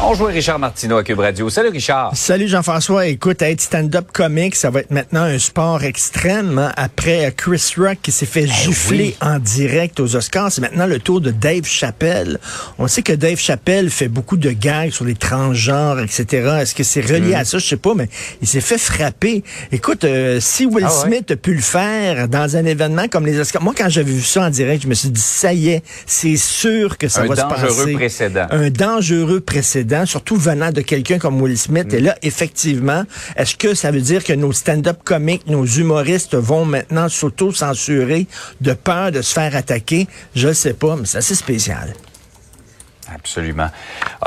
On joue Richard Martineau à Cube Radio. Salut Richard. Salut Jean-François. Écoute, être stand-up comique, ça va être maintenant un sport extrême. hein. Après Chris Rock qui s'est fait gifler en direct aux Oscars, c'est maintenant le tour de Dave Chappelle. On sait que Dave Chappelle fait beaucoup de gags sur les transgenres, etc. Est-ce que c'est relié à ça? Je sais pas, mais il s'est fait frapper. Écoute, euh, si Will Ah ouais? Smith a pu le faire dans un événement comme les Oscars, moi quand j'avais vu ça en direct, je me suis dit, ça y est, c'est sûr que ça Un va se dangereux passer. précédent. Un dangereux précédent, surtout venant de quelqu'un comme Will Smith. Et là, effectivement, est-ce que ça veut dire que nos stand-up comiques, nos humoristes vont maintenant s'auto-censurer de peur de se faire attaquer? Je ne sais pas, mais c'est assez spécial. Absolument.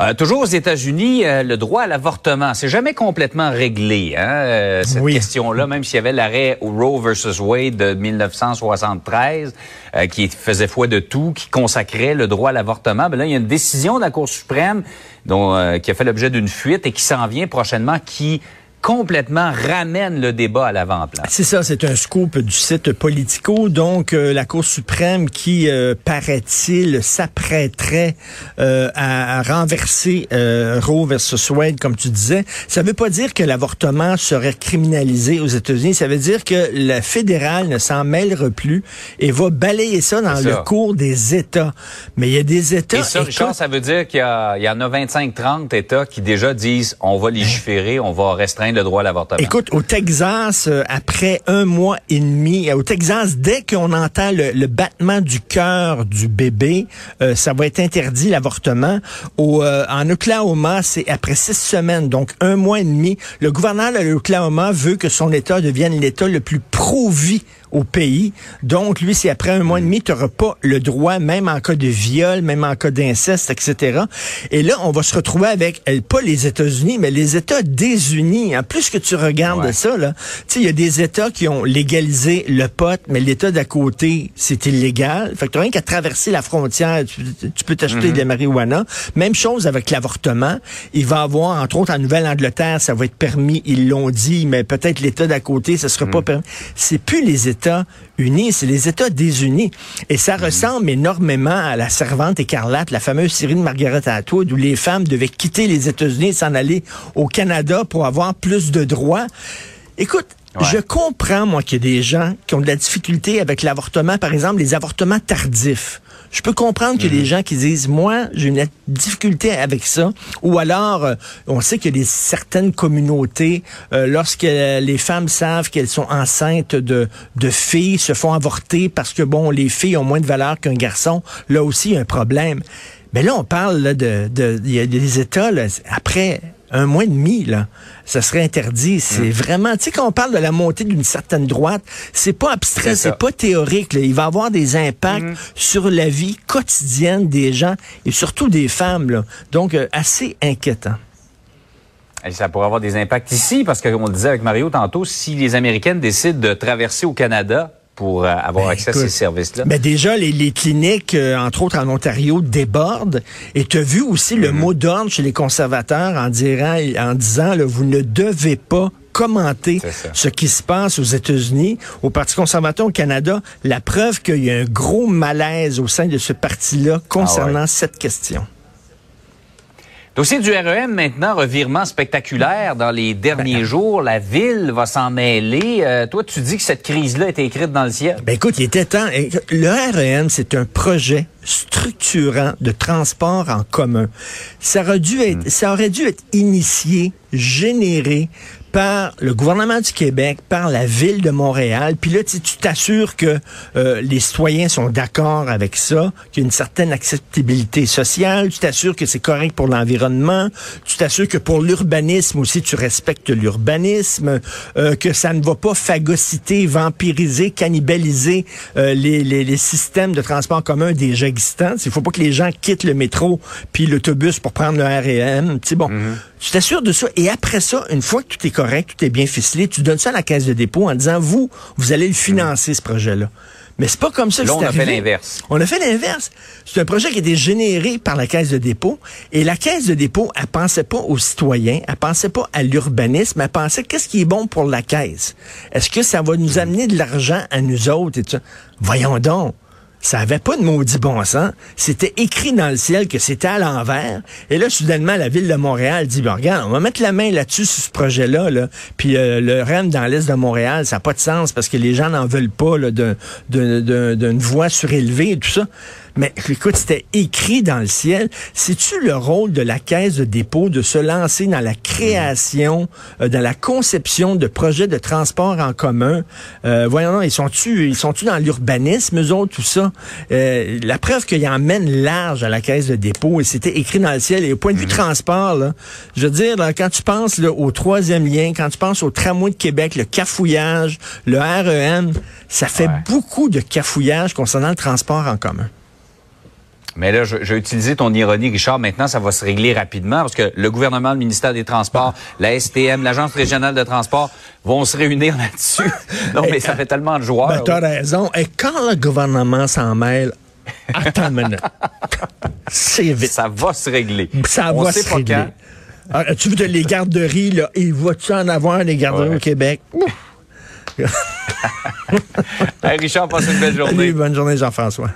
Euh, toujours aux États-Unis, euh, le droit à l'avortement, c'est jamais complètement réglé, hein, euh, cette Oui. question-là, même s'il y avait l'arrêt Roe versus Wade de 1973, euh, qui faisait foi de tout, qui consacrait le droit à l'avortement. Ben là, il y a une décision de la Cour suprême dont, euh, qui a fait l'objet d'une fuite et qui s'en vient prochainement, qui complètement ramène le débat à l'avant-plan. C'est ça, c'est un scoop du site Politico. Donc, euh, la Cour suprême qui, euh, paraît-il, s'apprêterait euh, à, à renverser euh, Roe versus Wade, comme tu disais. Ça veut pas dire que l'avortement serait criminalisé aux États-Unis. Ça veut dire que le fédéral ne s'en mêlera plus et va balayer ça dans le cours des États. Mais il y a des États... Et ça, Richard, écoute, ça veut dire qu'il y, y en a 25-30 États qui déjà disent on va légiférer, on va restreindre le droit à l'avortement. Écoute, au Texas, euh, après un mois et demi, euh, au Texas, dès qu'on entend le, le battement du cœur du bébé, euh, ça va être interdit l'avortement. Euh, en Oklahoma, c'est après six semaines, donc un mois et demi. Le gouverneur de l'Oklahoma veut que son État devienne l'État le plus pro-vie au pays. Donc, lui, c'est après un mois et demi, tu n'auras pas le droit, même en cas de viol, même en cas d'inceste, etc. Et là, on va se retrouver avec, euh, pas les États-Unis, mais les États désunis. Plus que tu regardes Ouais. ça, là, tu sais, il y a des États qui ont légalisé le pot, mais l'État d'à côté, c'est illégal. Fait que tu rien qu'à traverser la frontière, tu, tu peux t'acheter de la marijuana. Même chose avec l'avortement. Il va avoir, entre autres, en Nouvelle-Angleterre, ça va être permis, ils l'ont dit, mais peut-être l'État d'à côté, ça sera pas permis. C'est plus les États unis, c'est les États désunis. Et ça ressemble énormément à la servante écarlate, la fameuse série de Margaret Atwood, où les femmes devaient quitter les États-Unis et s'en aller au Canada pour avoir plus de droits. Écoute, Ouais. je comprends, moi, qu'il y a des gens qui ont de la difficulté avec l'avortement, par exemple, les avortements tardifs. Je peux comprendre qu'il y a des gens qui disent, moi, j'ai une difficulté avec ça. Ou alors, euh, on sait que les certaines communautés, euh, lorsque les femmes savent qu'elles sont enceintes de, de filles, se font avorter parce que, bon, les filles ont moins de valeur qu'un garçon. Là aussi, il y a un problème. Mais là, on parle là, de, de, il y a des États, là, après un mois et demi, là, ça serait interdit. C'est vraiment, tu sais, quand on parle de la montée d'une certaine droite, c'est pas abstrait, C'est pas théorique. là. Il va avoir des impacts sur la vie quotidienne des gens et surtout des femmes. Là. Donc, euh, assez inquiétant. Et ça pourrait avoir des impacts ici, parce qu'on le disait avec Mario tantôt, si les Américaines décident de traverser au Canada pour euh, avoir Ben, accès à ces services-là? Ben déjà, les, les cliniques, euh, entre autres en Ontario, débordent. Et tu as vu aussi Mhm. le mot d'ordre chez les conservateurs en, dirant, en disant, là, vous ne devez pas commenter ce qui se passe aux États-Unis, au Parti conservateur au Canada, la preuve qu'il y a un gros malaise au sein de ce parti-là concernant Ah ouais. cette question. Dossier du REM maintenant, revirement spectaculaire dans les derniers jours. La ville va s'en mêler. Euh, toi, tu dis que cette crise-là était écrite dans le ciel. Ben écoute, il était temps. Le REM, c'est un projet structurant de transport en commun. Ça aurait dû être, ça aurait dû être initié, généré par le gouvernement du Québec, par la ville de Montréal. Puis là, tu t'assures que euh, les citoyens sont d'accord avec ça, qu'il y a une certaine acceptabilité sociale. Tu t'assures que c'est correct pour l'environnement. Tu t'assures que pour l'urbanisme aussi, tu respectes l'urbanisme, euh, que ça ne va pas phagocyter, vampiriser, cannibaliser euh, les, les, systèmes de transport commun déjà existants. Il faut pas que les gens quittent le métro puis l'autobus pour prendre le REM. Tu sais, bon, tu t'assures de ça. Et après ça, une fois que tout est correct, tout est bien ficelé, tu donnes ça à la caisse de dépôt en disant, vous, vous allez le financer, ce projet-là. Mais c'est pas comme ça que Là, on a fait l'inverse. On a fait l'inverse. C'est un projet qui a été généré par la Caisse de dépôt. Et la Caisse de dépôt, elle pensait pas aux citoyens, elle pensait pas à l'urbanisme, elle pensait qu'est-ce qui est bon pour la Caisse? Est-ce que ça va nous amener de l'argent à nous autres et tout ça? Voyons donc. Ça avait pas de maudit bon sens. C'était écrit dans le ciel que c'était à l'envers. Et là, soudainement, la ville de Montréal dit, ben, regarde, on va mettre la main là-dessus sur ce projet-là. Là. Puis euh, le REM dans l'est de Montréal, ça n'a pas de sens parce que les gens n'en veulent pas d'une voie surélevée et tout ça. Mais écoute, c'était écrit dans le ciel. C'est-tu le rôle de la caisse de dépôt de se lancer dans la création, euh, dans la conception de projets de transport en commun? Euh, voyons, ils sont-tu ils sont-tu dans l'urbanisme, eux autres, tout ça? Euh, la preuve qu'ils emmènent large à la caisse de dépôt, et c'était écrit dans le ciel. Et au point de vue mm-hmm. transport, là, je veux dire, quand tu penses là, au troisième lien, quand tu penses au tramway de Québec, le cafouillage, le REM, ça fait beaucoup de cafouillage concernant le transport en commun. Mais là, je, vais utiliser ton ironie, Richard. Maintenant, ça va se régler rapidement parce que le gouvernement, le ministère des Transports, la STM, l'Agence régionale de transport vont se réunir là-dessus. non, mais ça fait tellement de joie. Ben, t'as raison. Et quand le gouvernement s'en mêle, attends une minute. C'est vite. Ça va se régler. Ça va se régler. Ah, tu veux les garderies, là, et vas-tu en avoir des garderies au Québec? hey, Richard, passe une belle journée. bonne journée, Jean-François.